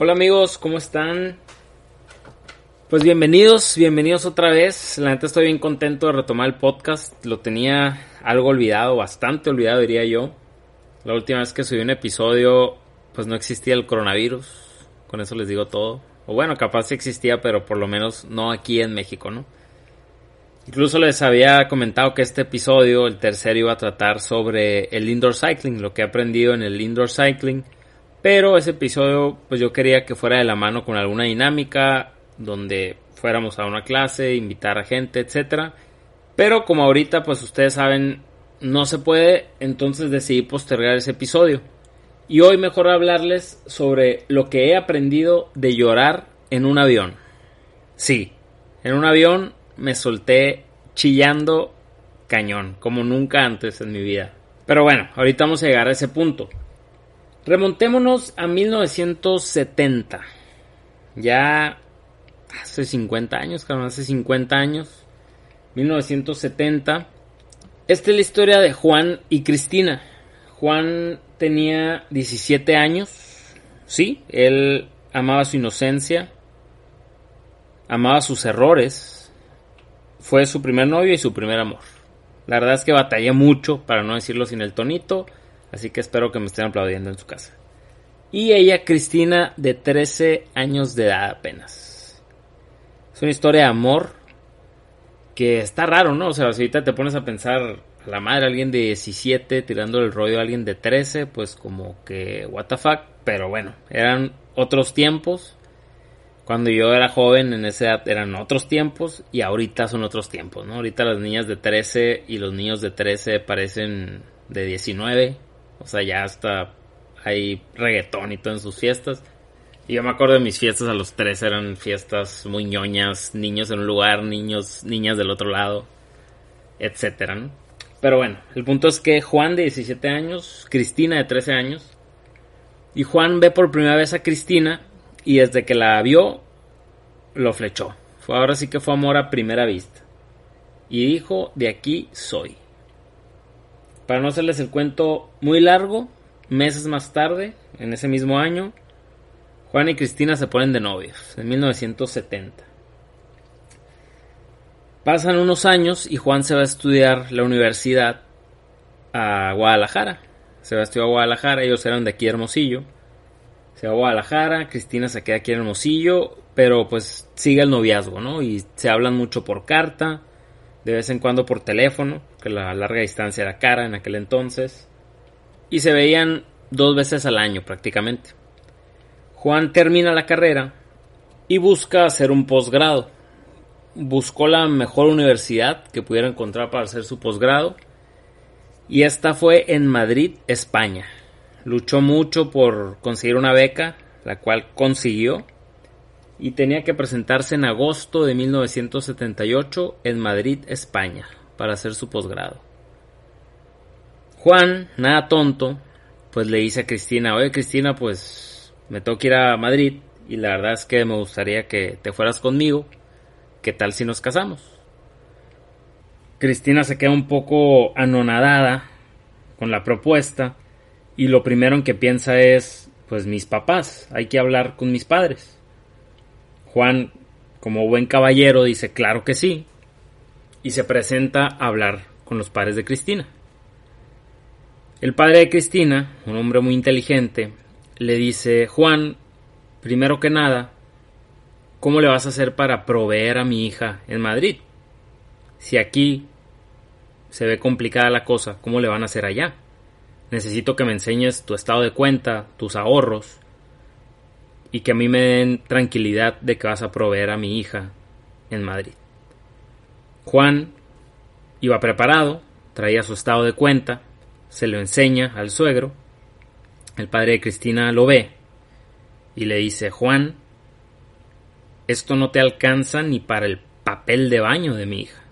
Hola amigos, ¿cómo están? Pues bienvenidos, bienvenidos otra vez. La neta estoy bien contento de retomar el podcast. Lo tenía algo olvidado, bastante olvidado diría yo. La última vez que subí un episodio, pues no existía el coronavirus. Con eso les digo todo. O bueno, capaz sí existía, pero por lo menos no aquí en México, ¿no? Incluso les había comentado que este episodio, el tercero, iba a tratar sobre el indoor cycling, lo que he aprendido en el indoor cycling pero ese episodio, pues yo quería que fuera de la mano con alguna dinámica donde fuéramos a una clase, invitar a gente, etcétera. Pero como ahorita, pues ustedes saben, no se puede, entonces decidí postergar ese episodio. Y hoy mejor hablarles sobre lo que he aprendido de llorar en un avión. Sí, en un avión me solté chillando cañón, como nunca antes en mi vida. Pero bueno, ahorita vamos a llegar a ese punto. Remontémonos a 1970. Ya hace 50 años, cabrón, hace 50 años. 1970. Esta es la historia de Juan y Cristina. Juan tenía 17 años. Sí, él amaba su inocencia. Amaba sus errores. Fue su primer novio y su primer amor. La verdad es que batallé mucho, para no decirlo sin el tonito. Así que espero que me estén aplaudiendo en su casa. Y ella, Cristina, de 13 años de edad apenas. Es una historia de amor que está raro, ¿no? O sea, si ahorita te pones a pensar a la madre, alguien de 17 tirando el rollo a alguien de 13, pues como que, what the fuck. Pero bueno, eran otros tiempos. Cuando yo era joven en esa edad eran otros tiempos y ahorita son otros tiempos, ¿no? Ahorita las niñas de 13 y los niños de 13 parecen de 19 o sea, ya hasta hay reggaetón y todo en sus fiestas. Y yo me acuerdo de mis fiestas a los tres, eran fiestas muy ñoñas, niños en un lugar, niños, niñas del otro lado, etcétera, Pero bueno, el punto es que Juan de 17 años, Cristina de 13 años, y Juan ve por primera vez a Cristina y desde que la vio, lo flechó. Fue ahora sí que fue amor a primera vista. Y dijo, de aquí soy. Para no hacerles el cuento muy largo, meses más tarde, en ese mismo año, Juan y Cristina se ponen de novios, en 1970. Pasan unos años y Juan se va a estudiar la universidad a Guadalajara. Se va a estudiar a Guadalajara, ellos eran de aquí Hermosillo. Se va a Guadalajara, Cristina se queda aquí en Hermosillo, pero pues sigue el noviazgo, ¿no? Y se hablan mucho por carta de vez en cuando por teléfono, que la larga distancia era cara en aquel entonces, y se veían dos veces al año prácticamente. Juan termina la carrera y busca hacer un posgrado. Buscó la mejor universidad que pudiera encontrar para hacer su posgrado y esta fue en Madrid, España. Luchó mucho por conseguir una beca, la cual consiguió y tenía que presentarse en agosto de 1978 en Madrid, España, para hacer su posgrado. Juan, nada tonto, pues le dice a Cristina, oye Cristina, pues me tengo que ir a Madrid y la verdad es que me gustaría que te fueras conmigo, ¿qué tal si nos casamos? Cristina se queda un poco anonadada con la propuesta y lo primero en que piensa es, pues mis papás, hay que hablar con mis padres. Juan, como buen caballero, dice claro que sí y se presenta a hablar con los padres de Cristina. El padre de Cristina, un hombre muy inteligente, le dice, Juan, primero que nada, ¿cómo le vas a hacer para proveer a mi hija en Madrid? Si aquí se ve complicada la cosa, ¿cómo le van a hacer allá? Necesito que me enseñes tu estado de cuenta, tus ahorros, y que a mí me den tranquilidad de que vas a proveer a mi hija en Madrid. Juan iba preparado, traía su estado de cuenta, se lo enseña al suegro, el padre de Cristina lo ve y le dice, Juan, esto no te alcanza ni para el papel de baño de mi hija.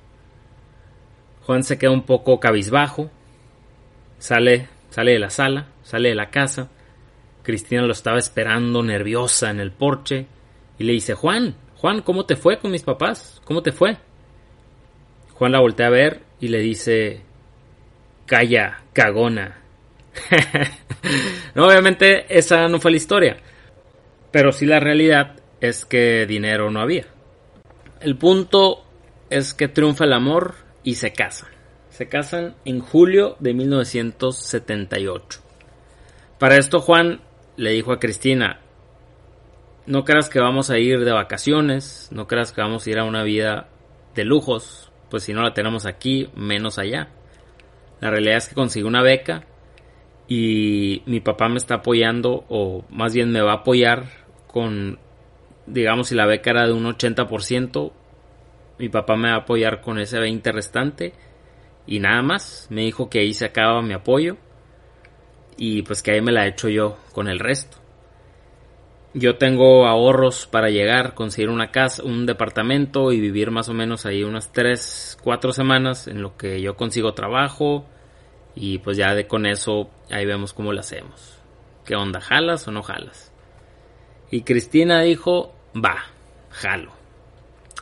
Juan se queda un poco cabizbajo, sale, sale de la sala, sale de la casa, Cristina lo estaba esperando nerviosa en el porche y le dice, Juan, Juan, ¿cómo te fue con mis papás? ¿Cómo te fue? Juan la voltea a ver y le dice, calla, cagona. no, obviamente esa no fue la historia. Pero sí la realidad es que dinero no había. El punto es que triunfa el amor y se casan. Se casan en julio de 1978. Para esto Juan le dijo a Cristina, no creas que vamos a ir de vacaciones, no creas que vamos a ir a una vida de lujos, pues si no la tenemos aquí, menos allá. La realidad es que conseguí una beca y mi papá me está apoyando, o más bien me va a apoyar con, digamos, si la beca era de un 80%, mi papá me va a apoyar con ese 20 restante y nada más. Me dijo que ahí se acaba mi apoyo y pues que ahí me la he hecho yo con el resto. Yo tengo ahorros para llegar, conseguir una casa, un departamento y vivir más o menos ahí unas 3, 4 semanas en lo que yo consigo trabajo y pues ya de con eso ahí vemos cómo lo hacemos. ¿Qué onda? ¿Jalas o no jalas? Y Cristina dijo, va, jalo.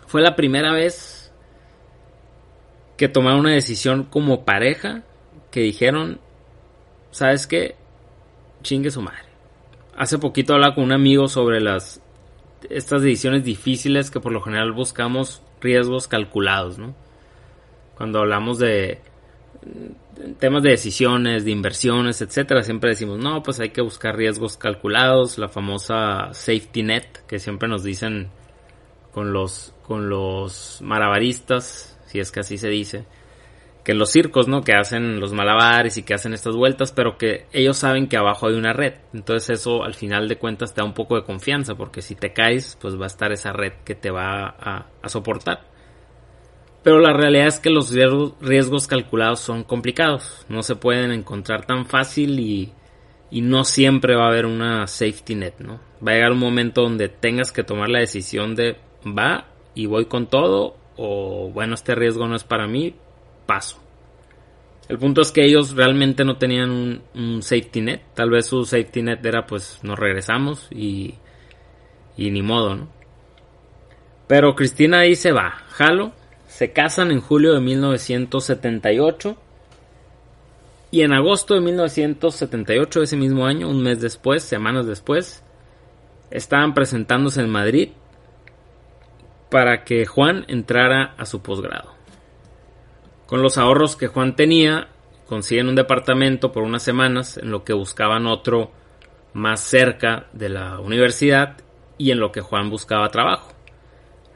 Fue la primera vez que tomaron una decisión como pareja que dijeron, ¿sabes qué? Chingue su madre. Hace poquito hablaba con un amigo sobre las estas decisiones difíciles que por lo general buscamos riesgos calculados, ¿no? Cuando hablamos de temas de decisiones, de inversiones, etcétera, siempre decimos, no, pues hay que buscar riesgos calculados, la famosa safety net que siempre nos dicen con los con los malabaristas, si es que así se dice, que los circos, ¿no? Que hacen los malabares y que hacen estas vueltas, pero que ellos saben que abajo hay una red. Entonces eso al final de cuentas te da un poco de confianza, porque si te caes, pues va a estar esa red que te va a, a soportar. Pero la realidad es que los riesgos, calculados son complicados, no se pueden encontrar tan fácil y, y no siempre va a haber una safety net, ¿no? Va a llegar un momento donde tengas que tomar la decisión de va y voy con todo o bueno, este riesgo no es para mí, paso. El punto es que ellos realmente no tenían un, safety net. Tal vez su safety net era pues nos regresamos y, y ni modo, ¿no? Pero Cristina dice va, jalo. Se casan en julio de 1978. Y en agosto de 1978, ese mismo año, un mes después, semanas después, estaban presentándose en Madrid para que Juan entrara a su posgrado. Con los ahorros que Juan tenía, consiguen un departamento por unas semanas en lo que buscaban otro más cerca de la universidad y en lo que Juan buscaba trabajo.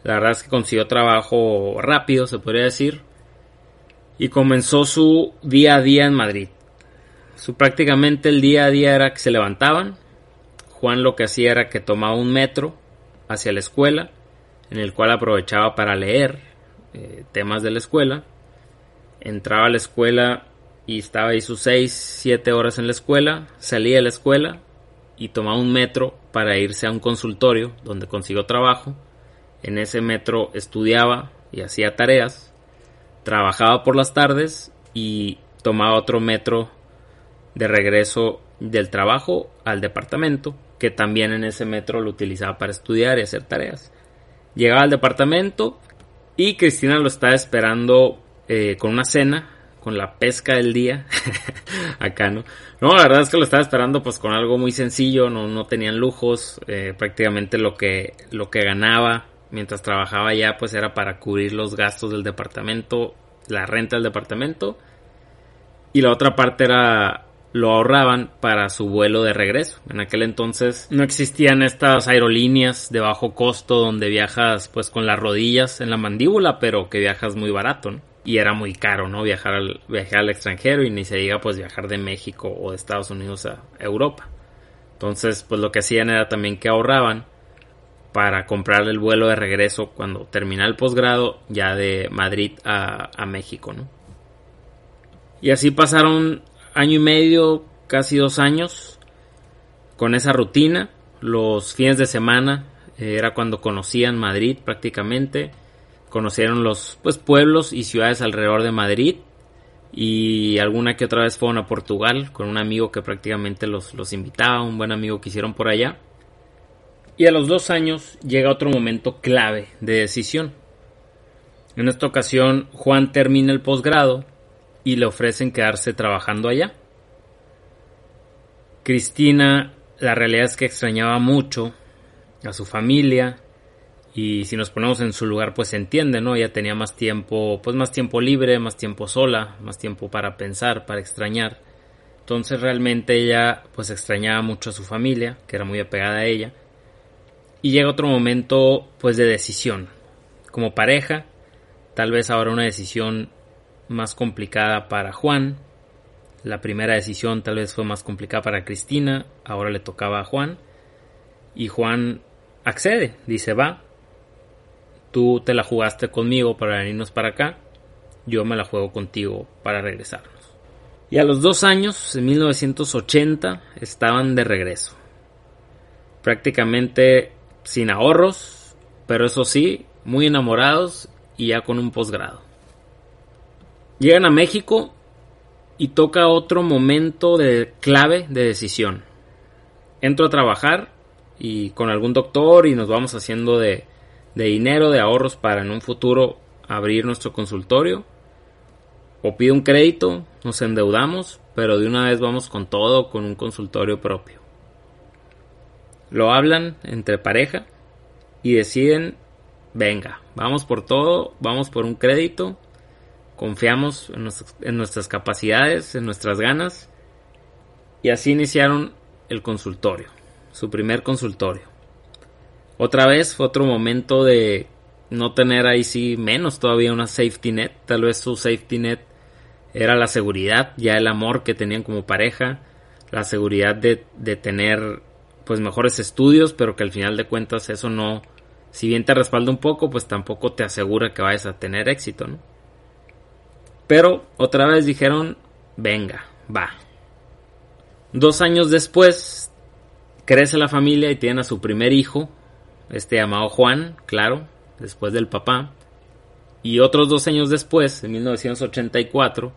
La verdad es que consiguió trabajo rápido, se podría decir, y comenzó su día a día en Madrid. Su prácticamente el día a día era que se levantaban. Juan lo que hacía era que tomaba un metro hacia la escuela, en el cual aprovechaba para leer eh, temas de la escuela entraba a la escuela y estaba ahí sus 6, 7 horas en la escuela, salía de la escuela y tomaba un metro para irse a un consultorio donde consiguió trabajo. En ese metro estudiaba y hacía tareas, trabajaba por las tardes y tomaba otro metro de regreso del trabajo al departamento, que también en ese metro lo utilizaba para estudiar y hacer tareas. Llegaba al departamento y Cristina lo estaba esperando eh, con una cena, con la pesca del día. Acá, ¿no? No, la verdad es que lo estaba esperando pues con algo muy sencillo, no, no tenían lujos, eh, prácticamente lo que, lo que ganaba mientras trabajaba ya pues era para cubrir los gastos del departamento, la renta del departamento y la otra parte era lo ahorraban para su vuelo de regreso. En aquel entonces no existían estas aerolíneas de bajo costo donde viajas pues con las rodillas en la mandíbula, pero que viajas muy barato. ¿no? Y era muy caro, ¿no? Viajar al, viajar al extranjero y ni se diga pues viajar de México o de Estados Unidos a Europa. Entonces, pues lo que hacían era también que ahorraban para comprar el vuelo de regreso cuando termina el posgrado ya de Madrid a, a México, ¿no? Y así pasaron año y medio, casi dos años con esa rutina. Los fines de semana eh, era cuando conocían Madrid prácticamente conocieron los pues, pueblos y ciudades alrededor de Madrid y alguna que otra vez fueron a Portugal con un amigo que prácticamente los, los invitaba, un buen amigo que hicieron por allá. Y a los dos años llega otro momento clave de decisión. En esta ocasión Juan termina el posgrado y le ofrecen quedarse trabajando allá. Cristina, la realidad es que extrañaba mucho a su familia. Y si nos ponemos en su lugar, pues se entiende, ¿no? Ella tenía más tiempo, pues más tiempo libre, más tiempo sola, más tiempo para pensar, para extrañar. Entonces realmente ella pues extrañaba mucho a su familia, que era muy apegada a ella. Y llega otro momento pues de decisión. Como pareja, tal vez ahora una decisión más complicada para Juan. La primera decisión tal vez fue más complicada para Cristina, ahora le tocaba a Juan. Y Juan accede, dice va, tú te la jugaste conmigo para venirnos para acá, yo me la juego contigo para regresarnos. Y a los dos años, en 1980, estaban de regreso. Prácticamente sin ahorros, pero eso sí, muy enamorados y ya con un posgrado. Llegan a México y toca otro momento de clave de decisión. Entro a trabajar y con algún doctor y nos vamos haciendo de, de dinero, de ahorros para en un futuro abrir nuestro consultorio. O pido un crédito, nos endeudamos, pero de una vez vamos con todo, con un consultorio propio. Lo hablan entre pareja y deciden, venga, vamos por todo, vamos por un crédito, confiamos en, en nuestras capacidades, en nuestras ganas, y así iniciaron el consultorio, su primer consultorio. Otra vez fue otro momento de no tener ahí sí menos todavía una safety net, tal vez su safety net era la seguridad, ya el amor que tenían como pareja, la seguridad de, de tener pues mejores estudios, pero que al final de cuentas eso no, si bien te respalda un poco, pues tampoco te asegura que vayas a tener éxito. Pero otra vez dijeron, venga, va. Dos años después, crece la familia y tienen a su primer hijo, este llamado Juan, claro, después del papá. Y otros dos años después, en 1984,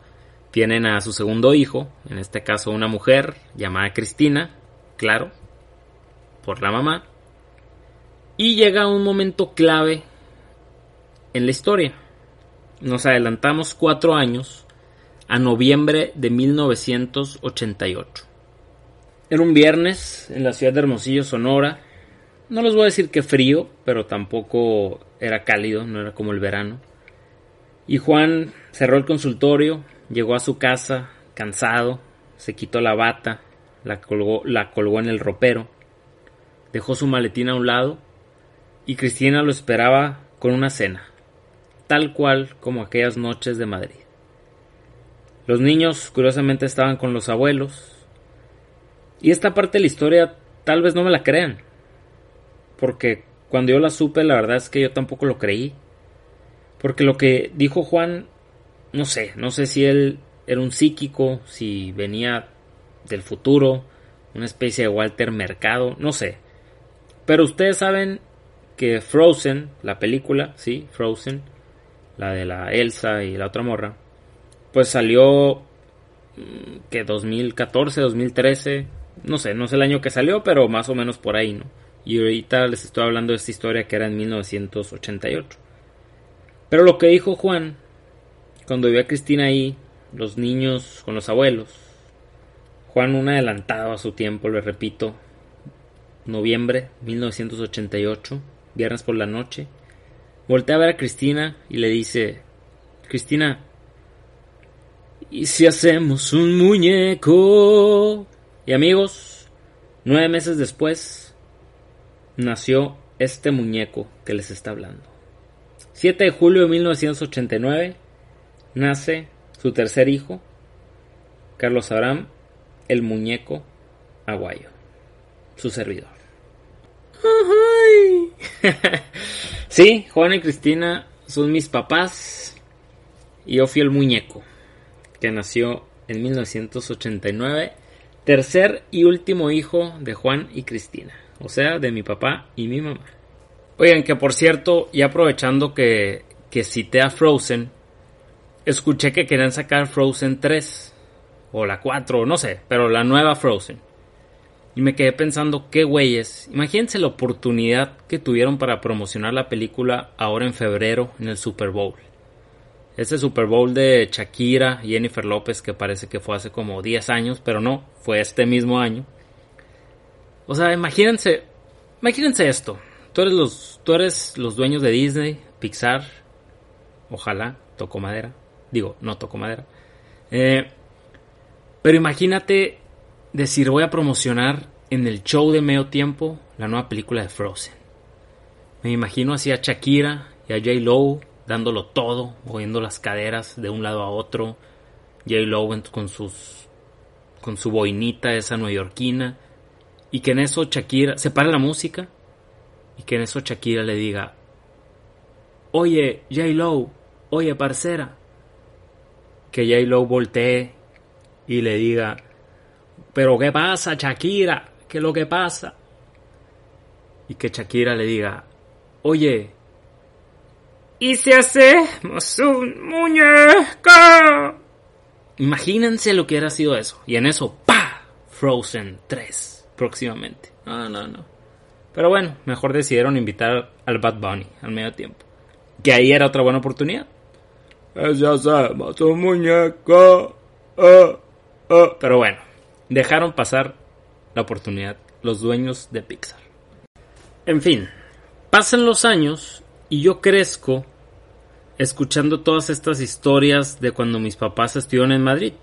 tienen a su segundo hijo, en este caso una mujer llamada Cristina, claro, por la mamá. Y llega un momento clave en la historia. Nos adelantamos cuatro años a noviembre de 1988. Era un viernes en la ciudad de Hermosillo, Sonora. No les voy a decir que frío, pero tampoco era cálido, no era como el verano. Y Juan cerró el consultorio, llegó a su casa cansado, se quitó la bata, la colgó, la colgó en el ropero dejó su maletín a un lado y Cristina lo esperaba con una cena, tal cual como aquellas noches de Madrid. Los niños curiosamente estaban con los abuelos y esta parte de la historia tal vez no me la crean, porque cuando yo la supe la verdad es que yo tampoco lo creí, porque lo que dijo Juan, no sé, no sé si él era un psíquico, si venía del futuro, una especie de Walter Mercado, no sé. Pero ustedes saben que Frozen, la película, sí, Frozen, la de la Elsa y la otra morra, pues salió mm, que 2014, 2013, no sé, no sé el año que salió, pero más o menos por ahí, ¿no? Y ahorita les estoy hablando de esta historia que era en 1988. Pero lo que dijo Juan, cuando vio a Cristina ahí, los niños con los abuelos, Juan un adelantado a su tiempo, le repito, noviembre 1988, viernes por la noche, voltea a ver a Cristina y le dice, Cristina, ¿y si hacemos un muñeco? Y amigos, nueve meses después, nació este muñeco que les está hablando. 7 de julio de 1989, nace su tercer hijo, Carlos Abraham, el muñeco aguayo su servidor. sí, Juan y Cristina son mis papás y yo fui el muñeco que nació en 1989, tercer y último hijo de Juan y Cristina, o sea, de mi papá y mi mamá. Oigan, que por cierto, y aprovechando que, que cité a Frozen, escuché que querían sacar Frozen 3 o la 4, no sé, pero la nueva Frozen. Y me quedé pensando, qué güeyes. Imagínense la oportunidad que tuvieron para promocionar la película ahora en febrero en el Super Bowl. Ese Super Bowl de Shakira y Jennifer López que parece que fue hace como 10 años, pero no, fue este mismo año. O sea, imagínense Imagínense esto. Tú eres los, tú eres los dueños de Disney, Pixar. Ojalá, toco madera. Digo, no toco madera. Eh, pero imagínate decir, voy a promocionar en el show de medio tiempo la nueva película de Frozen. Me imagino así a Shakira y a J. Lowe dándolo todo, moviendo las caderas de un lado a otro. J. Lowe con sus con su boinita esa neoyorquina y que en eso Shakira se para la música y que en eso Shakira le diga, oye J. Lowe, oye parcera, que J. Lowe voltee y le diga, pero ¿qué pasa Shakira? ¿Qué es lo que pasa? Y que Shakira le diga, oye, ¿y si hacemos un muñeco? Imagínense lo que hubiera sido eso. Y en eso, ¡pa! Frozen 3 próximamente. No, no, no. Pero bueno, mejor decidieron invitar al Bad Bunny al medio tiempo. Que ahí era otra buena oportunidad. Ya sabemos, un muñeco. Ah, ah. Pero bueno, dejaron pasar la oportunidad los dueños de Pixar. En fin, pasan los años y yo crezco escuchando todas estas historias de cuando mis papás estuvieron en Madrid.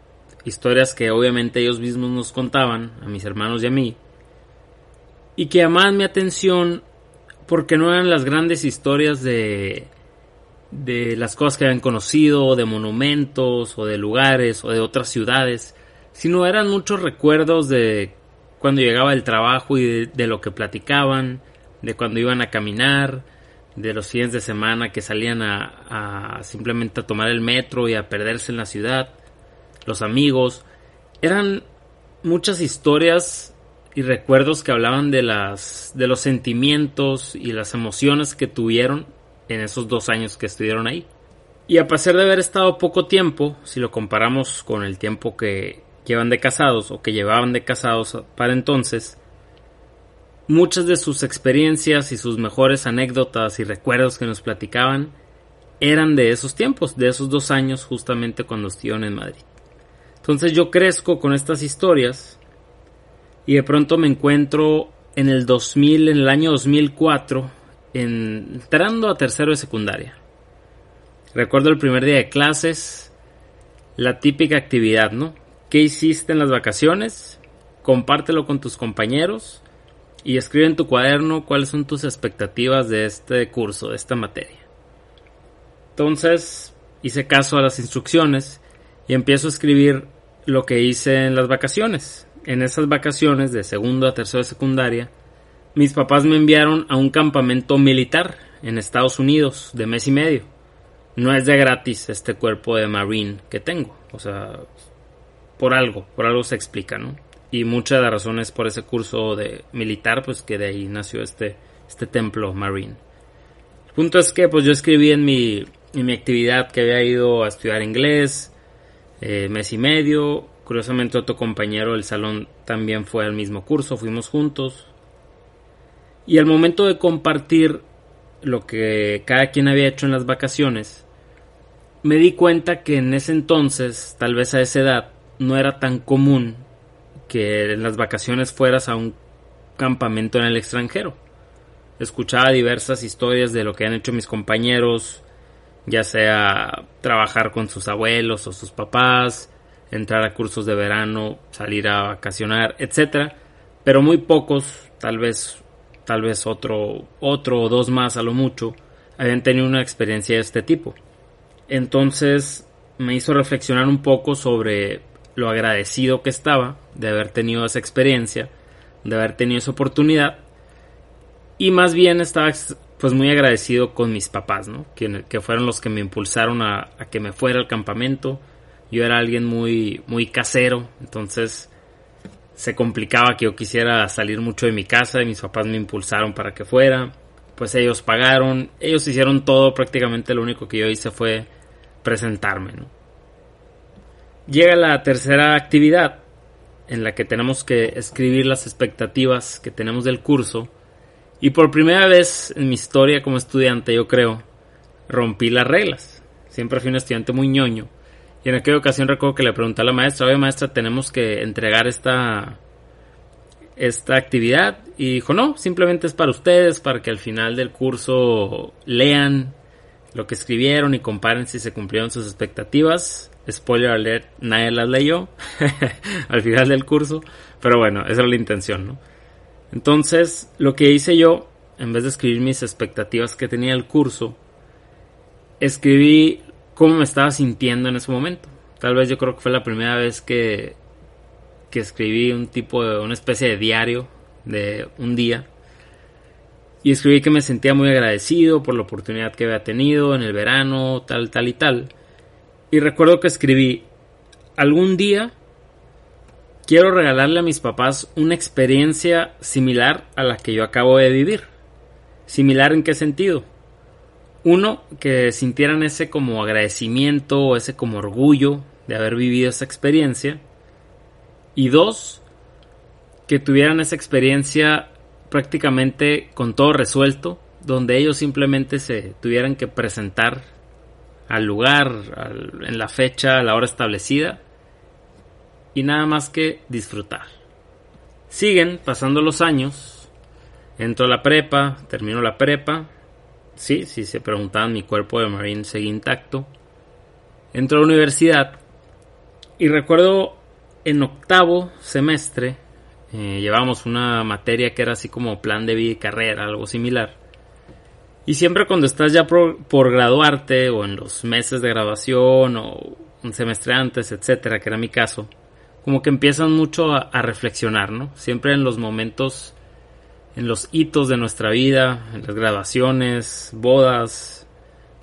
Historias que obviamente ellos mismos nos contaban, a mis hermanos y a mí. Y que llamaban mi atención porque no eran las grandes historias de, de las cosas que habían conocido, de monumentos, o de lugares, o de otras ciudades, sino eran muchos recuerdos de cuando llegaba el trabajo y de, de lo que platicaban, de cuando iban a caminar, de los fines de semana que salían a, simplemente a tomar el metro y a perderse en la ciudad, los amigos, eran muchas historias y recuerdos que hablaban de las de los sentimientos y las emociones que tuvieron en esos dos años que estuvieron ahí. Y a pesar de haber estado poco tiempo, si lo comparamos con el tiempo que llevan de casados o que llevaban de casados para entonces, Muchas de sus experiencias y sus mejores anécdotas y recuerdos que nos platicaban eran de esos tiempos, de esos dos años justamente cuando estuvieron en Madrid. Entonces yo crezco con estas historias y de pronto me encuentro en el 2000, en el año 2004, entrando a tercero de secundaria. Recuerdo el primer día de clases, la típica actividad, ¿no? ¿Qué hiciste en las vacaciones? Compártelo con tus compañeros y escribe en tu cuaderno cuáles son tus expectativas de este curso, de esta materia. Entonces hice caso a las instrucciones y empiezo a escribir lo que hice en las vacaciones. En esas vacaciones de segundo a tercero de secundaria, mis papás me enviaron a un campamento militar en Estados Unidos de mes y medio. No es de gratis este cuerpo de Marine que tengo. O sea, por algo, por algo se explica, ¿no? y mucha de la razón es por ese curso de militar, pues que de ahí nació este, este templo marine. El punto es que pues yo escribí en mi, mi actividad que había ido a estudiar inglés, eh, mes y medio, curiosamente otro compañero del salón también fue al mismo curso, fuimos juntos. Y al momento de compartir lo que cada quien había hecho en las vacaciones, me di cuenta que en ese entonces, tal vez a esa edad, no era tan común que en las vacaciones fueras a un campamento en el extranjero. Escuchaba diversas historias de lo que han hecho mis compañeros, ya sea trabajar con sus abuelos o sus papás, entrar a cursos de verano, salir a vacacionar, etcétera, pero muy pocos, tal vez tal vez otro otro o dos más a lo mucho, habían tenido una experiencia de este tipo. Entonces me hizo reflexionar un poco sobre lo agradecido que estaba de haber tenido esa experiencia, de haber tenido esa oportunidad. Y más bien estaba pues muy agradecido con mis papás, ¿no? Que, que fueron los que me impulsaron a, a, que me fuera al campamento. Yo era alguien muy, muy casero, entonces se complicaba que yo quisiera salir mucho de mi casa y mis papás me impulsaron para que fuera. Pues ellos pagaron, ellos hicieron todo, prácticamente lo único que yo hice fue presentarme. Llega la tercera actividad en la que tenemos que escribir las expectativas que tenemos del curso. Y por primera vez en mi historia como estudiante, yo creo, rompí las reglas. Siempre fui un estudiante muy ñoño. En aquella ocasión recuerdo que le pregunté a la maestra, oye maestra, tenemos que entregar esta, esta actividad y dijo, no, simplemente es para ustedes, para que al final del curso lean lo que escribieron y comparen si se cumplieron sus expectativas. Spoiler alert, nadie las leyó al final del curso, pero bueno, esa era la intención, ¿no? Entonces, lo que hice yo, en vez de escribir mis expectativas que tenía el curso, escribí cómo me estaba sintiendo en ese momento. Tal vez yo creo que fue la primera vez que, que escribí un tipo de, una especie de diario de un día. Y escribí que me sentía muy agradecido por la oportunidad que había tenido en el verano, tal, tal y tal. Y recuerdo que escribí, algún día quiero regalarle a mis papás una experiencia similar a la que yo acabo de vivir. ¿Similar en qué sentido? Uno, que sintieran ese como agradecimiento o ese como orgullo de haber vivido esa experiencia. Y dos, que tuvieran esa experiencia prácticamente con todo resuelto, donde ellos simplemente se tuvieran que presentar al lugar, en la fecha, a la hora establecida, y nada más que disfrutar. Siguen pasando los años, entro a la prepa, termino la prepa, sí, si se preguntaban, mi cuerpo de Marine seguía intacto. Entro a la universidad y recuerdo en octavo semestre eh, llevamos una materia que era así como plan de vida y carrera, algo similar. Y siempre cuando estás ya por, graduarte o en los meses de graduación o un semestre antes, etcétera, que era mi caso, como que empiezan mucho a, a reflexionar, ¿no? Siempre en los momentos en los hitos de nuestra vida, en las graduaciones, bodas,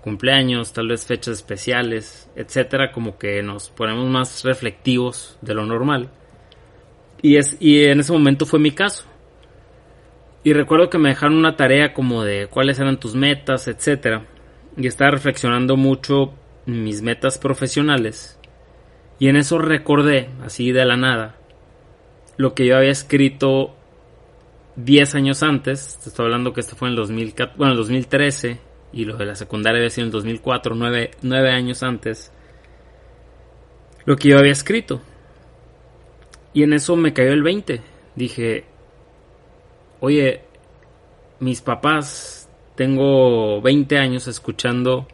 cumpleaños, tal vez fechas especiales, etcétera, como que nos ponemos más reflectivos de lo normal. Y, es, y en ese momento fue mi caso. Y recuerdo que me dejaron una tarea como de cuáles eran tus metas, etcétera. Y estaba reflexionando mucho mis metas profesionales. Y en eso recordé, así de la nada, lo que yo había escrito 10 años antes, te estoy hablando que esto fue en el, 2014, bueno, el 2013 y lo de la secundaria había sido en el 2004, 9, 9 años antes, lo que yo había escrito. Y en eso me cayó el 20. Dije, oye, mis papás, tengo 20 años escuchando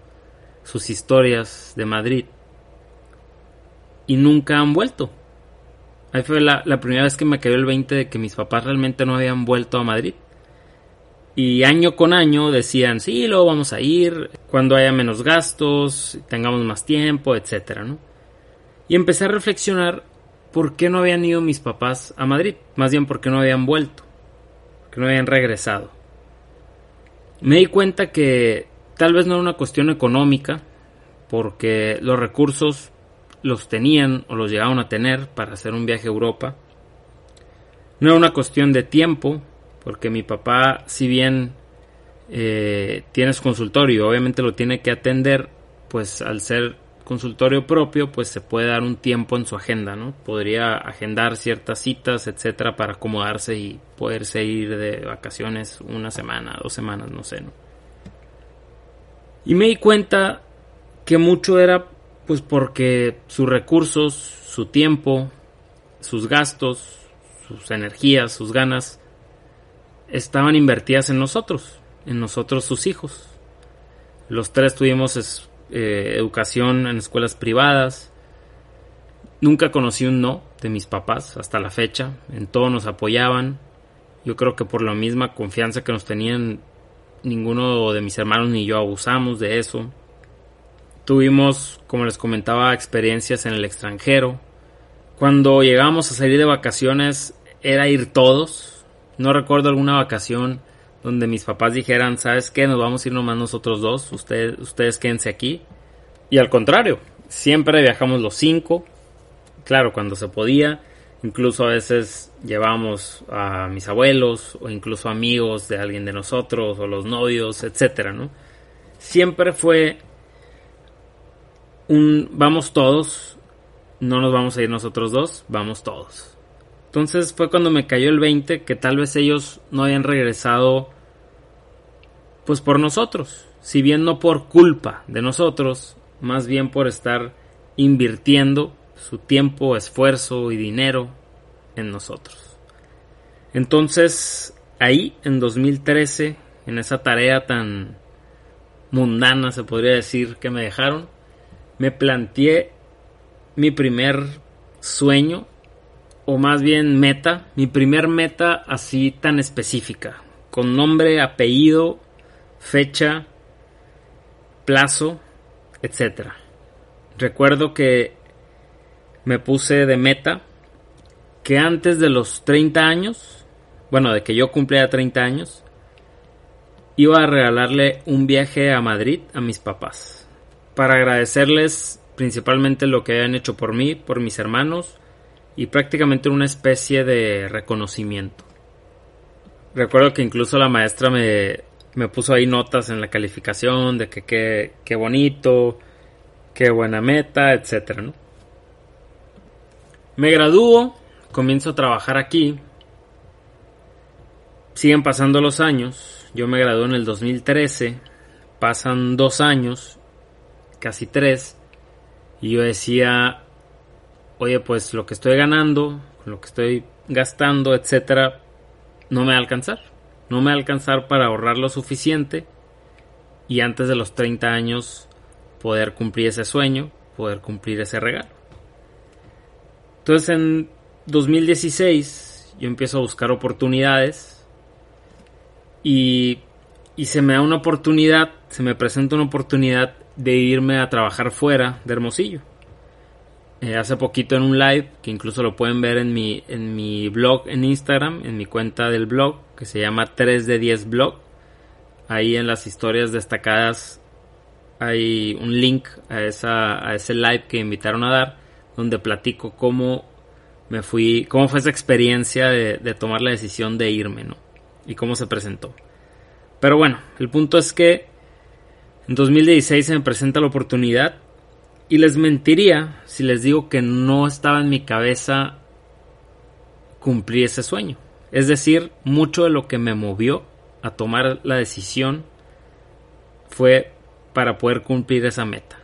sus historias de Madrid y nunca han vuelto. Ahí fue la, primera vez que me cayó el 20 de que mis papás realmente no habían vuelto a Madrid. Y año con año decían, sí, luego vamos a ir, cuando haya menos gastos, tengamos más tiempo, etcétera, ¿no? Y empecé a reflexionar por qué no habían ido mis papás a Madrid, más bien por qué no habían vuelto, que no habían regresado. Me di cuenta que tal vez no era una cuestión económica, porque los recursos los tenían o los llegaban a tener para hacer un viaje a Europa. No era una cuestión de tiempo, porque mi papá, si bien eh, tiene su consultorio, obviamente lo tiene que atender, pues al ser consultorio propio, pues se puede dar un tiempo en su agenda, ¿no? Podría agendar ciertas citas, etcétera, para acomodarse y poderse ir de vacaciones una semana, dos semanas, no sé, ¿no? Y me di cuenta que mucho era pues porque sus recursos, su tiempo, sus gastos, sus energías, sus ganas, estaban invertidas en nosotros, en nosotros sus hijos. Los tres tuvimos eh, educación en escuelas privadas. Nunca conocí un no de mis papás hasta la fecha. En todo nos apoyaban. Yo creo que por la misma confianza que nos tenían, ninguno de mis hermanos ni yo abusamos de eso. Tuvimos, como les comentaba, experiencias en el extranjero. Cuando llegamos a salir de vacaciones era ir todos. No recuerdo alguna vacación donde mis papás dijeran, ¿sabes qué? Nos vamos a ir nomás nosotros dos, ustedes, ustedes quédense aquí. Y al contrario, siempre viajamos los cinco, claro, cuando se podía. Incluso a veces llevamos a mis abuelos o incluso amigos de alguien de nosotros o los novios, etcétera, ¿no? Siempre fue un vamos todos, no nos vamos a ir nosotros dos, vamos todos. Entonces fue cuando me cayó el 20 que tal vez ellos no hayan regresado pues por nosotros, si bien no por culpa de nosotros, más bien por estar invirtiendo su tiempo, esfuerzo y dinero en nosotros. Entonces, ahí, en 2013, en esa tarea tan mundana, se podría decir, que me dejaron, me planteé mi primer sueño, o más bien meta, mi primer meta así tan específica, con nombre, apellido, fecha, plazo, etc. Recuerdo que me puse de meta que antes de los 30 años, bueno, de que yo cumpliera 30 años, iba a regalarle un viaje a Madrid a mis papás, para agradecerles principalmente lo que hayan hecho por mí, por mis hermanos, y prácticamente una especie de reconocimiento. Recuerdo que incluso la maestra me, me puso ahí notas en la calificación de que qué bonito, qué buena meta, ¿no? Me gradúo, comienzo a trabajar aquí. Siguen pasando los años. Yo me gradué en el 2013. Pasan dos años, casi tres. Y yo decía, oye, pues lo que estoy ganando, lo que estoy gastando, etcétera, no me va a alcanzar. No me va a alcanzar para ahorrar lo suficiente y antes de los 30 años poder cumplir ese sueño, poder cumplir ese regalo. Entonces en 2016 yo empiezo a buscar oportunidades y, y se me da una oportunidad, se me presenta una oportunidad de irme a trabajar fuera de Hermosillo. Eh, hace poquito en un live, que incluso lo pueden ver en mi, en mi blog en Instagram, en mi cuenta del blog, que se llama 3 de 10 blog. Ahí en las historias destacadas hay un link a, esa, a ese live que invitaron a dar donde platico cómo me fui, cómo fue esa experiencia de, de tomar la decisión de irme, ¿no? Y cómo se presentó. Pero bueno, el punto es que en 2016 se me presenta la oportunidad y les mentiría si les digo que no estaba en mi cabeza cumplir ese sueño. Es decir, mucho de lo que me movió a tomar la decisión fue para poder cumplir esa meta.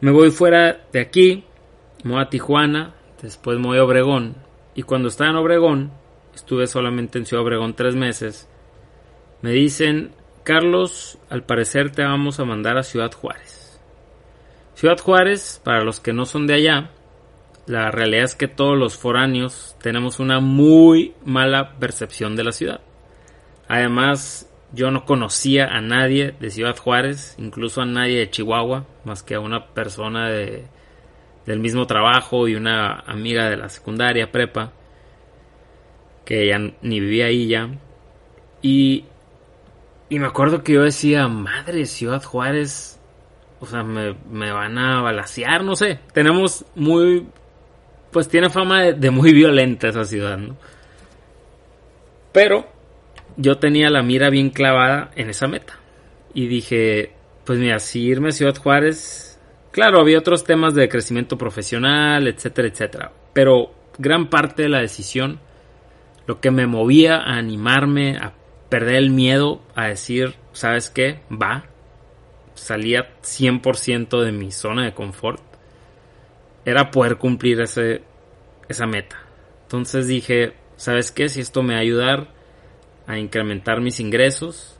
Me voy fuera de aquí, me voy a Tijuana, después me voy a Obregón. Y cuando estaba en Obregón, estuve solamente en Ciudad Obregón tres meses, me dicen, Carlos, al parecer te vamos a mandar a Ciudad Juárez. Ciudad Juárez, para los que no son de allá, la realidad es que todos los foráneos tenemos una muy mala percepción de la ciudad. Además, yo no conocía a nadie de Ciudad Juárez, incluso a nadie de Chihuahua, más que a una persona de, del mismo trabajo y una amiga de la secundaria, prepa, que ya ni vivía ahí ya. Y, y me acuerdo que yo decía, madre, Ciudad Juárez, o sea, me, me van a balasear, no sé. Tenemos muy, pues tiene fama de, de muy violenta esa ciudad, ¿no? Pero yo tenía la mira bien clavada en esa meta. Y dije, pues mira, si irme a Ciudad Juárez, claro, había otros temas de crecimiento profesional, etcétera, etcétera. Pero gran parte de la decisión, lo que me movía a animarme, a perder el miedo, a decir, ¿sabes qué? Va. Salía 100% de mi zona de confort. Era poder cumplir ese, esa meta. Entonces dije, ¿sabes qué? Si esto me va a ayudar a incrementar mis ingresos.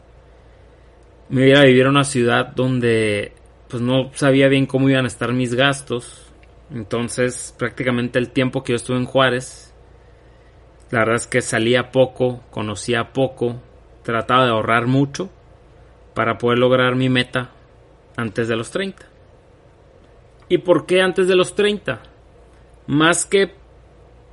Me iba a vivir en una ciudad donde pues no sabía bien cómo iban a estar mis gastos. Entonces prácticamente el tiempo que yo estuve en Juárez, la verdad es que salía poco, conocía poco, trataba de ahorrar mucho para poder lograr mi meta antes de los 30. ¿Y por qué antes de los 30? Más que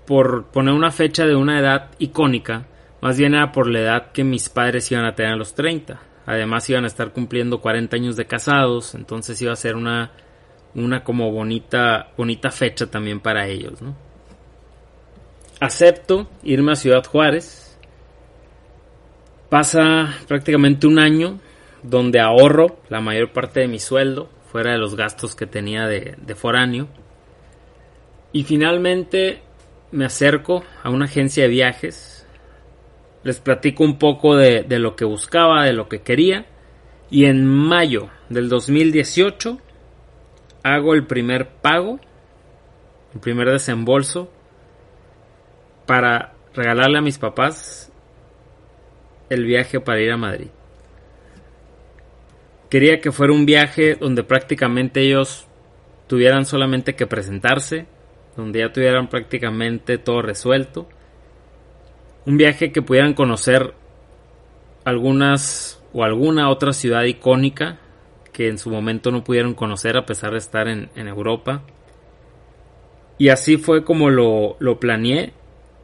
por poner una fecha de una edad icónica, más bien era por la edad que mis padres iban a tener a los 30. Además iban a estar cumpliendo 40 años de casados, entonces iba a ser una, una como bonita, bonita fecha también para ellos, ¿no? Acepto irme a Ciudad Juárez. Pasa prácticamente un año donde ahorro la mayor parte de mi sueldo, fuera de los gastos que tenía de, de foráneo. Y finalmente me acerco a una agencia de viajes les platico un poco de, lo que buscaba, de lo que quería. Y en mayo del 2018 hago el primer pago, el primer desembolso para regalarle a mis papás el viaje para ir a Madrid. Quería que fuera un viaje donde prácticamente ellos tuvieran solamente que presentarse, donde ya tuvieran prácticamente todo resuelto. Un viaje que pudieran conocer algunas o alguna otra ciudad icónica que en su momento no pudieron conocer a pesar de estar en, Europa. Y así fue como lo, lo planeé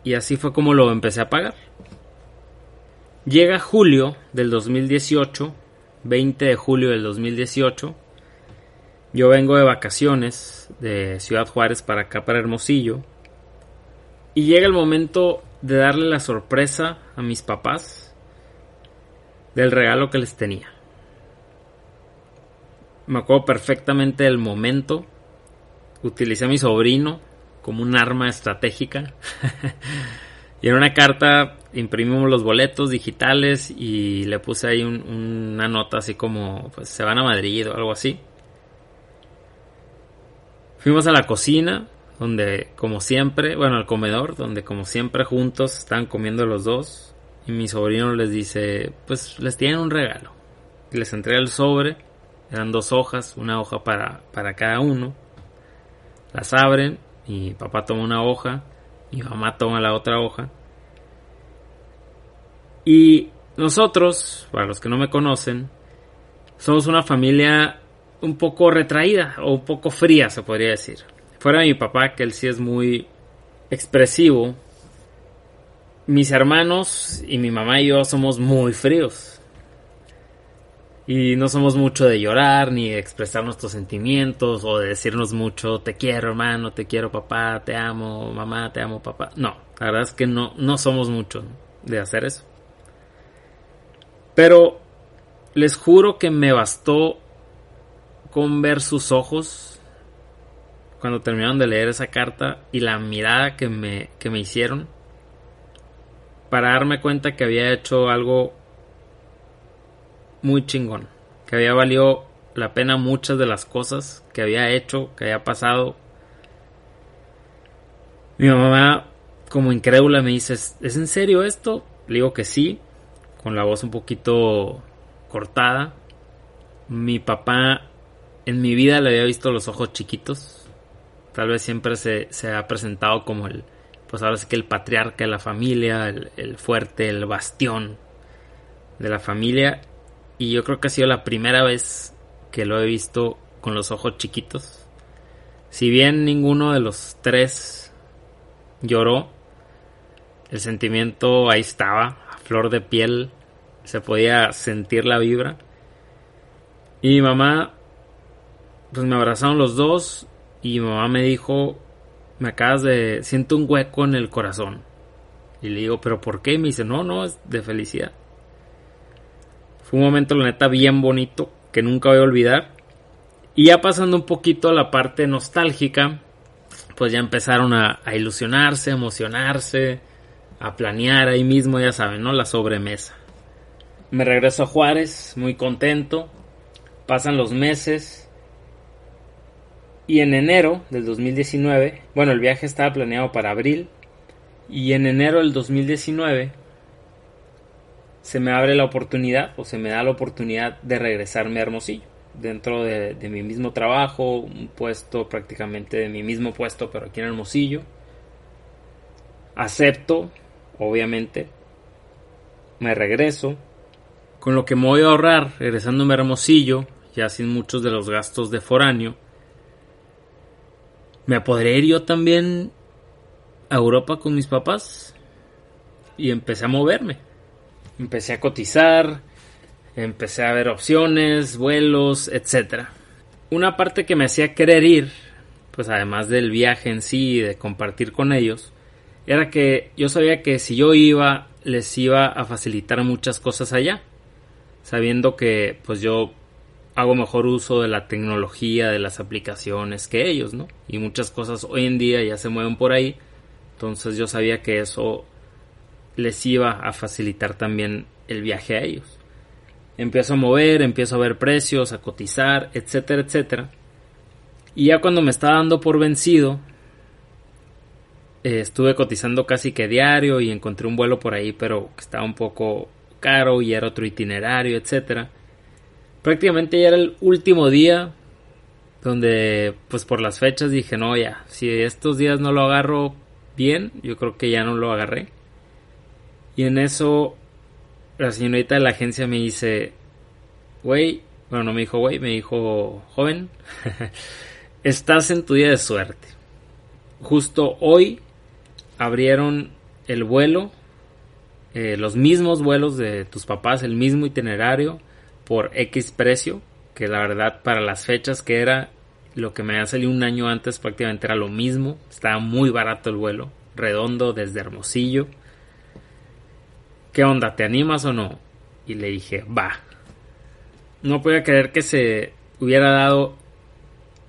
y así fue como lo empecé a pagar. Llega julio del 2018, 20 de julio del 2018. Yo vengo de vacaciones de Ciudad Juárez para acá, para Hermosillo. Y llega el momento de darle la sorpresa a mis papás del regalo que les tenía. Me acuerdo perfectamente del momento. Utilicé a mi sobrino como un arma estratégica. y en una carta imprimimos los boletos digitales y le puse ahí una nota así como pues se van a Madrid o algo así. Fuimos a la cocina, donde como siempre, bueno, al comedor, donde como siempre juntos estaban comiendo los dos. Y mi sobrino les dice, pues les tienen un regalo. Y les entrega el sobre, eran dos hojas, una hoja para, para cada uno. Las abren y papá toma una hoja y mamá toma la otra hoja. Y nosotros, para los que no me conocen, somos una familia un poco retraída o un poco fría, se podría decir. Fuera de mi papá, que él sí es muy expresivo, mis hermanos y mi mamá y yo somos muy fríos. Y no somos mucho de llorar, ni de expresar nuestros sentimientos, o de decirnos mucho, te quiero hermano, te quiero papá, te amo mamá, te amo papá. No, la verdad es que no, no somos mucho de hacer eso. Pero les juro que me bastó con ver sus ojos cuando terminaron de leer esa carta y la mirada que me, que me hicieron para darme cuenta que había hecho algo muy chingón, que había valido la pena muchas de las cosas que había hecho, que había pasado. Mi mamá, como incrédula, me dice, ¿es en serio esto? Le digo que sí, con la voz un poquito cortada. Mi papá en mi vida le había visto los ojos chiquitos. Tal vez siempre se, ha presentado como el, pues ahora sí que el patriarca de la familia, el, fuerte, el bastión de la familia. Y yo creo que ha sido la primera vez que lo he visto con los ojos chiquitos. Si bien ninguno de los tres lloró, el sentimiento ahí estaba, a flor de piel, se podía sentir la vibra. Y mi mamá pues me abrazaron los dos y mi mamá me dijo, me acabas de, siento un hueco en el corazón. Y le digo, pero ¿por qué? Y me dice, no, no, es de felicidad. Fue un momento, la neta, bien bonito, que nunca voy a olvidar. Y ya pasando un poquito a la parte nostálgica, pues ya empezaron a, ilusionarse, a emocionarse, a planear ahí mismo, ya saben, ¿no? La sobremesa. Me regreso a Juárez, muy contento. Pasan los meses y en enero del 2019, bueno, el viaje estaba planeado para abril. Y en enero del 2019 se me abre la oportunidad o se me da la oportunidad de regresarme a Hermosillo. Dentro de, mi mismo trabajo, un puesto prácticamente de mi mismo puesto, pero aquí en Hermosillo. Acepto, obviamente. Me regreso. Con lo que me voy a ahorrar regresándome a Hermosillo, ya sin muchos de los gastos de foráneo ¿Me podré ir yo también a Europa con mis papás? Y empecé a moverme. Empecé a cotizar, empecé a ver opciones, vuelos, etc. Una parte que me hacía querer ir, pues además del viaje en sí y de compartir con ellos, era que yo sabía que si yo iba, les iba a facilitar muchas cosas allá, sabiendo que pues yo hago mejor uso de la tecnología, de las aplicaciones que ellos, ¿no? Y muchas cosas hoy en día ya se mueven por ahí. Entonces yo sabía que eso les iba a facilitar también el viaje a ellos. Empiezo a mover, empiezo a ver precios, a cotizar, etcétera, etcétera. Y ya cuando me estaba dando por vencido, eh, estuve cotizando casi que diario y encontré un vuelo por ahí, pero que estaba un poco caro y era otro itinerario, etcétera. Prácticamente ya era el último día donde pues por las fechas dije, no, ya, si estos días no lo agarro bien, yo creo que ya no lo agarré. Y en eso la señorita de la agencia me dice, güey, bueno, no me dijo güey, me dijo joven, estás en tu día de suerte. Justo hoy abrieron el vuelo, eh, los mismos vuelos de tus papás, el mismo itinerario por X precio, que la verdad para las fechas que era lo que me había salido un año antes prácticamente era lo mismo, estaba muy barato el vuelo, redondo desde Hermosillo. ¿Qué onda? ¿Te animas o no? Y le dije, va. No podía creer que se hubiera dado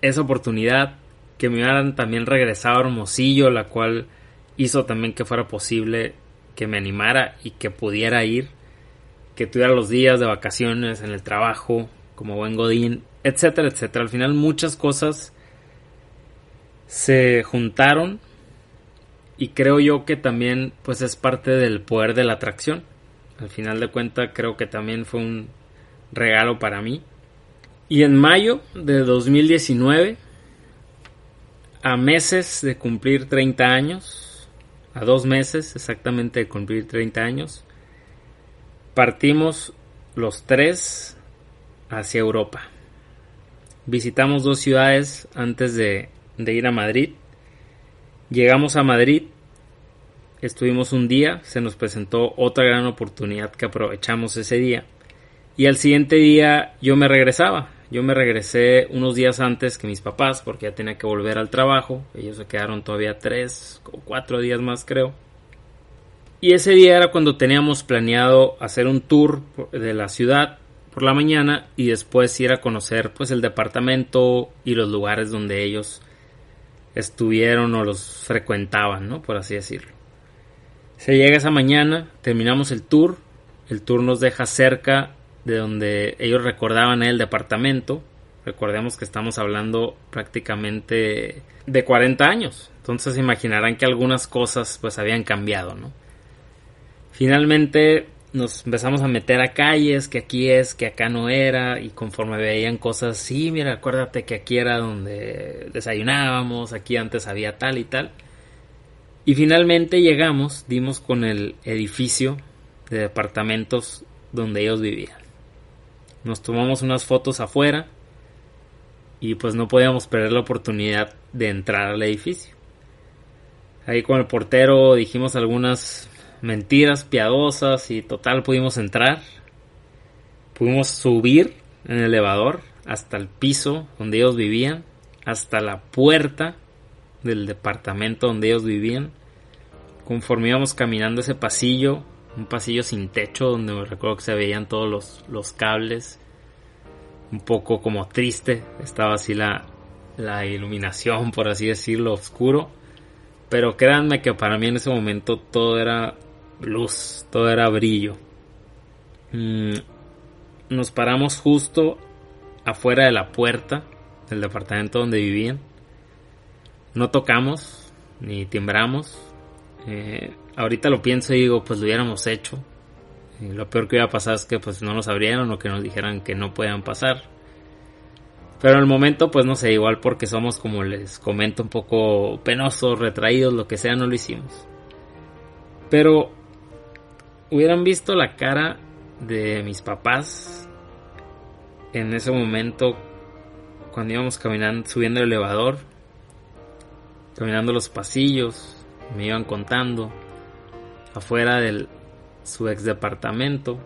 esa oportunidad, que me hubieran también regresado a Hermosillo, la cual hizo también que fuera posible que me animara y que pudiera ir, que tuviera los días de vacaciones en el trabajo, como buen Godín, etcétera, etcétera. Al final muchas cosas se juntaron y creo yo que también pues es parte del poder de la atracción. Al final de cuentas creo que también fue un regalo para mí. Y en mayo de 2019, a meses de cumplir 30 años, a dos meses exactamente de cumplir 30 años, partimos los tres hacia Europa. Visitamos dos ciudades antes de, de ir a Madrid. Llegamos a Madrid, estuvimos un día, se nos presentó otra gran oportunidad que aprovechamos ese día. Y al siguiente día yo me regresaba. Yo me regresé unos días antes que mis papás porque ya tenía que volver al trabajo. Ellos se quedaron todavía tres o cuatro días más creo. Y ese día era cuando teníamos planeado hacer un tour de la ciudad por la mañana y después ir a conocer pues el departamento y los lugares donde ellos estuvieron o los frecuentaban, ¿no? Por así decirlo. Se llega esa mañana, terminamos el tour, el tour nos deja cerca de donde ellos recordaban el departamento. Recordemos que estamos hablando prácticamente de 40 años. Entonces imaginarán que algunas cosas pues habían cambiado, ¿no? Finalmente nos empezamos a meter a calles, que aquí es, que acá no era, y conforme veían cosas, sí, mira, acuérdate que aquí era donde desayunábamos, aquí antes había tal y tal. Y finalmente llegamos, dimos con el edificio de departamentos donde ellos vivían. Nos tomamos unas fotos afuera y pues no podíamos perder la oportunidad de entrar al edificio. Ahí con el portero dijimos algunas mentiras piadosas y total pudimos entrar. Pudimos subir en el elevador hasta el piso donde ellos vivían, hasta la puerta del departamento donde ellos vivían. Conforme íbamos caminando ese pasillo, un pasillo sin techo donde me recuerdo que se veían todos los, los cables, un poco como triste, estaba así la, la iluminación, por así decirlo, oscuro. Pero créanme que para mí en ese momento todo era luz, todo era brillo. Mm, nos paramos justo afuera de la puerta del departamento donde vivían. No tocamos ni timbramos. Eh, ahorita lo pienso y digo, pues lo hubiéramos hecho. lo peor que iba a pasar es que pues no nos abrieran o que nos dijeran que no puedan pasar. Pero en el momento, pues no sé, igual porque somos, como les comento, un poco penosos, retraídos, lo que sea, no lo hicimos. Pero hubieran visto la cara de mis papás en ese momento cuando íbamos caminando, subiendo el elevador, caminando los pasillos, me iban contando afuera de su ex departamento.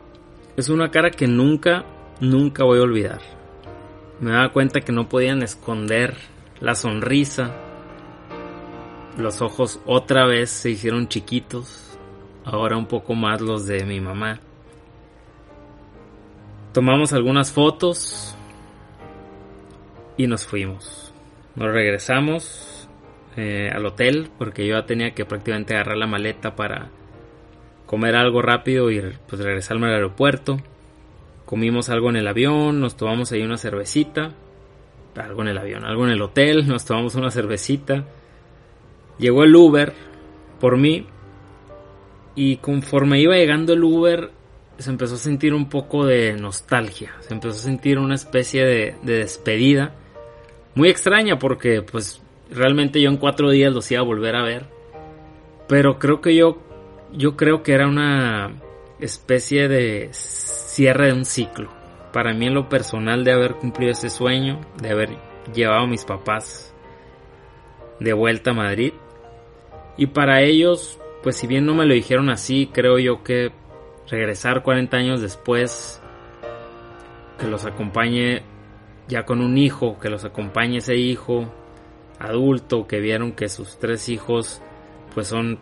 Es una cara que nunca, nunca voy a olvidar. Me daba cuenta que no podían esconder la sonrisa. Los ojos otra vez se hicieron chiquitos ahora un poco más los de mi mamá. Tomamos algunas fotos y nos fuimos. Nos regresamos eh, al hotel porque yo ya tenía que prácticamente agarrar la maleta para comer algo rápido y pues regresarme al aeropuerto. Comimos algo en el avión, nos tomamos ahí una cervecita. Algo en el avión, algo en el hotel, nos tomamos una cervecita. Llegó el Uber por mí. Y conforme iba llegando el Uber, se empezó a sentir un poco de nostalgia. Se empezó a sentir una especie de, de despedida. Muy extraña porque pues realmente yo en cuatro días los iba a volver a ver. Pero creo que yo, yo creo que era una especie de cierre de un ciclo. Para mí en lo personal de haber cumplido ese sueño, de haber llevado a mis papás de vuelta a Madrid. Y para ellos, pues si bien no me lo dijeron así, creo yo que regresar 40 años después, que los acompañe ya con un hijo, que los acompañe ese hijo adulto, que vieron que sus tres hijos pues son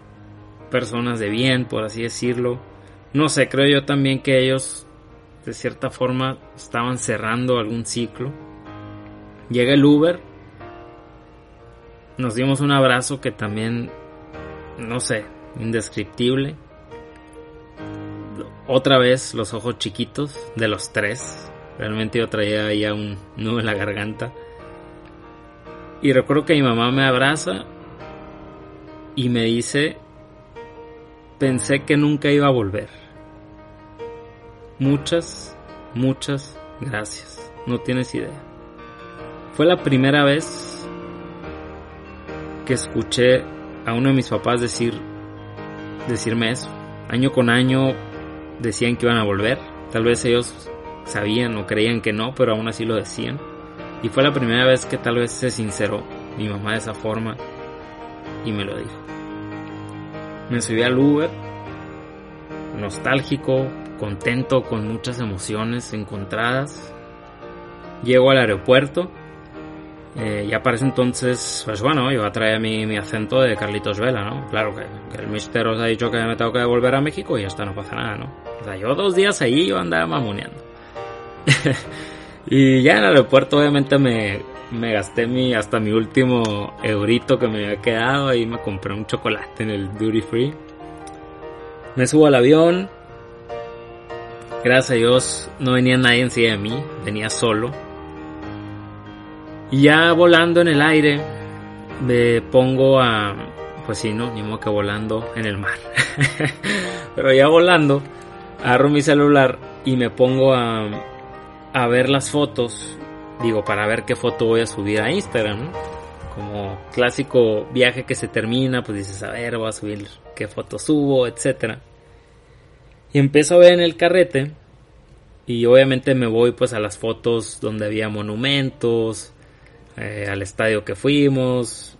personas de bien, por así decirlo. No sé, creo yo también que ellos de cierta forma estaban cerrando algún ciclo. Llega el Uber, nos dimos un abrazo que también, no sé, indescriptible. Otra vez los ojos chiquitos de los tres. Realmente yo traía ya un nudo en la garganta. Y recuerdo que mi mamá me abraza y me dice, pensé que nunca iba a volver. Muchas, muchas gracias. No tienes idea. Fue la primera vez que escuché a uno de mis papás decir decirme eso. Año con año decían que iban a volver. Tal vez ellos sabían o creían que no, pero aún así lo decían. Y fue la primera vez que tal vez se sinceró mi mamá de esa forma y me lo dijo. Me subí al Uber, nostálgico, contento, con muchas emociones encontradas. Llego al aeropuerto. Eh, ya para ese entonces, pues bueno, yo traía mi, mi acento de Carlitos Vela, ¿no? Claro que, el mister os ha dicho que me tengo que volver a México y hasta no pasa nada, ¿no? O sea, yo dos días ahí yo andaba mamoneando. y ya en el aeropuerto obviamente me, me gasté mi, hasta mi último eurito que me había quedado. Ahí me compré un chocolate en el duty free. Me subo al avión. Gracias a Dios no venía nadie encima de mí, venía solo. Y ya volando en el aire, me pongo a. Pues sí, no, ni modo que volando en el mar. Pero ya volando, agarro mi celular y me pongo a, a ver las fotos digo, para ver qué foto voy a subir a Instagram, Como clásico viaje que se termina, pues dices, a ver, voy a subir qué foto subo, etcétera. Y empiezo a ver en el carrete y obviamente me voy pues a las fotos donde había monumentos, eh, al estadio que fuimos,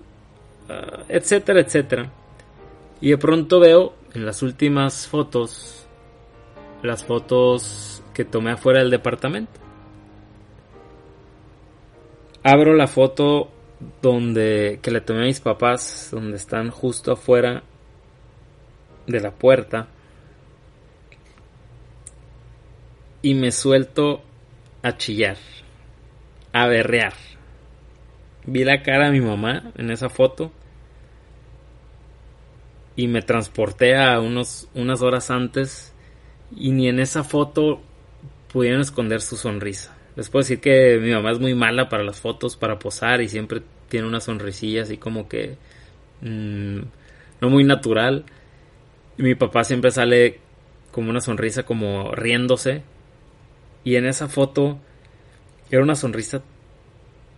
ah, etcétera, etcétera. Y de pronto veo en las últimas fotos las fotos que tomé afuera del departamento abro la foto donde que le tomé a mis papás, donde están justo afuera de la puerta. Y me suelto a chillar, a berrear. Vi la cara de mi mamá en esa foto y me transporté a unos, unas horas antes y ni en esa foto pudieron esconder su sonrisa. Les puedo decir que mi mamá es muy mala para las fotos, para posar y siempre tiene una sonrisilla así como que mm, no muy natural. Y mi papá siempre sale como una sonrisa como riéndose. Y en esa foto era una sonrisa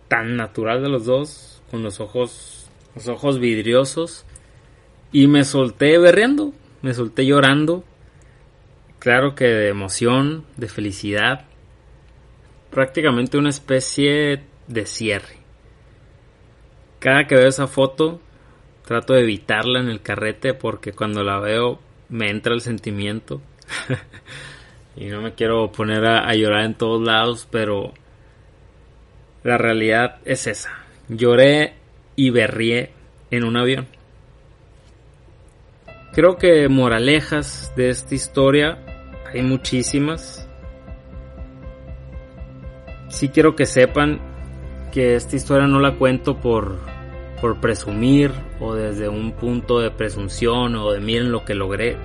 tan natural de los dos, con los ojos, los ojos vidriosos. Y me solté berreando, me solté llorando. Claro que de emoción, de felicidad prácticamente una especie de cierre. Cada que veo esa foto trato de evitarla en el carrete porque cuando la veo me entra el sentimiento. y no me quiero poner a, llorar en todos lados, pero la realidad es esa. Lloré y berrié en un avión. Creo que moralejas de esta historia hay muchísimas sí quiero que sepan que esta historia no la cuento por, por presumir o desde un punto de presunción o de miren lo que logré.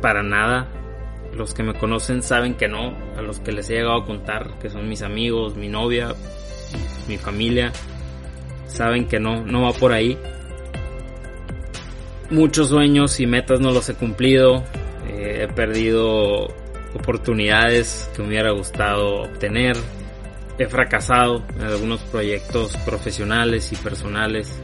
Para nada. Los que me conocen saben que no. A los que les he llegado a contar, que son mis amigos, mi novia, mi familia, saben que no, no va por ahí. muchos sueños y metas no los he cumplido. Eh, he perdido oportunidades que me hubiera gustado obtener. He fracasado en algunos proyectos profesionales y personales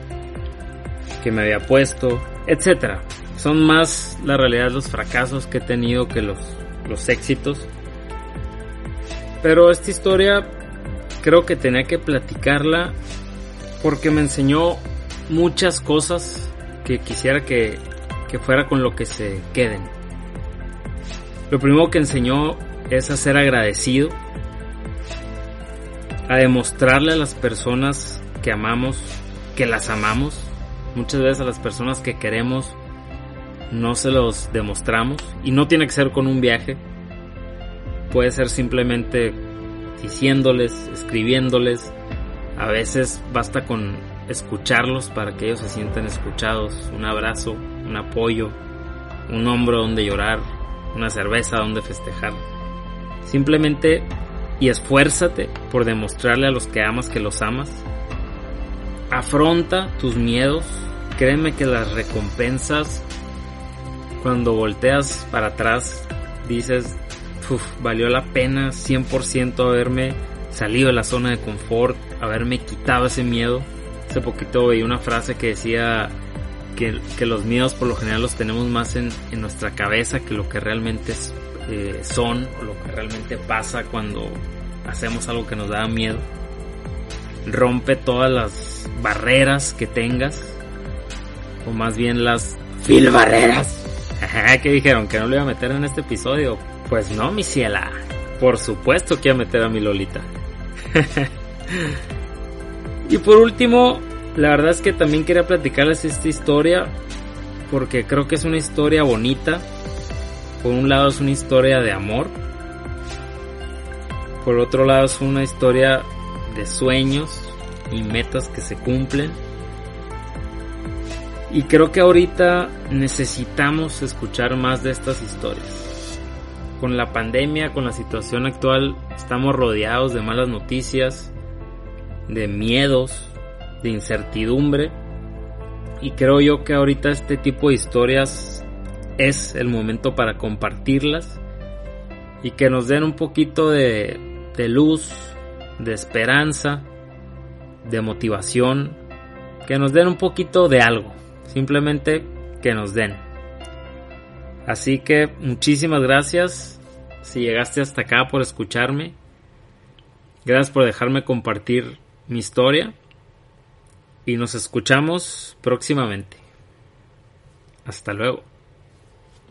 que me había puesto, etcétera. Son más la realidad los fracasos que he tenido que los, los éxitos. Pero esta historia creo que tenía que platicarla porque me enseñó muchas cosas que quisiera que, que fuera con lo que se queden. Lo primero que enseñó es a ser agradecido, a demostrarle a las personas que amamos que las amamos. Muchas veces a las personas que queremos no se los demostramos y no tiene que ser con un viaje. Puede ser simplemente diciéndoles, escribiéndoles. A veces basta con escucharlos para que ellos se sientan escuchados. Un abrazo, un apoyo, un hombro donde llorar, una cerveza donde festejar. Simplemente y esfuérzate por demostrarle a los que amas que los amas. Afronta tus miedos. Créeme que las recompensas cuando volteas para atrás dices, valió la pena 100% haberme salido de la zona de confort, haberme quitado ese miedo. Hace poquito oí una frase que decía que, los miedos por lo general los tenemos más en, nuestra cabeza que lo que realmente eh, son o lo que realmente pasa cuando hacemos algo que nos da miedo. Rompe todas las barreras que tengas, o más bien las fil barreras. que dijeron que no lo iba a meter en este episodio. Pues no, mi ciela. Por supuesto que iba a meter a mi Lolita. y por último, la verdad es que también quería platicarles esta historia porque creo que es una historia bonita. Por un lado es una historia de amor. Por otro lado es una historia de sueños y metas que se cumplen. Y creo que ahorita necesitamos escuchar más de estas historias con la pandemia, con la situación actual, estamos rodeados de malas noticias, de miedos, de incertidumbre. Y creo yo que ahorita este tipo de historias es el momento para compartirlas y que nos den un poquito de, luz, de esperanza, de motivación, que nos den un poquito de algo, simplemente que nos den. Así que muchísimas gracias si llegaste hasta acá por escucharme. Gracias por dejarme compartir mi historia. Y nos escuchamos próximamente. Hasta luego.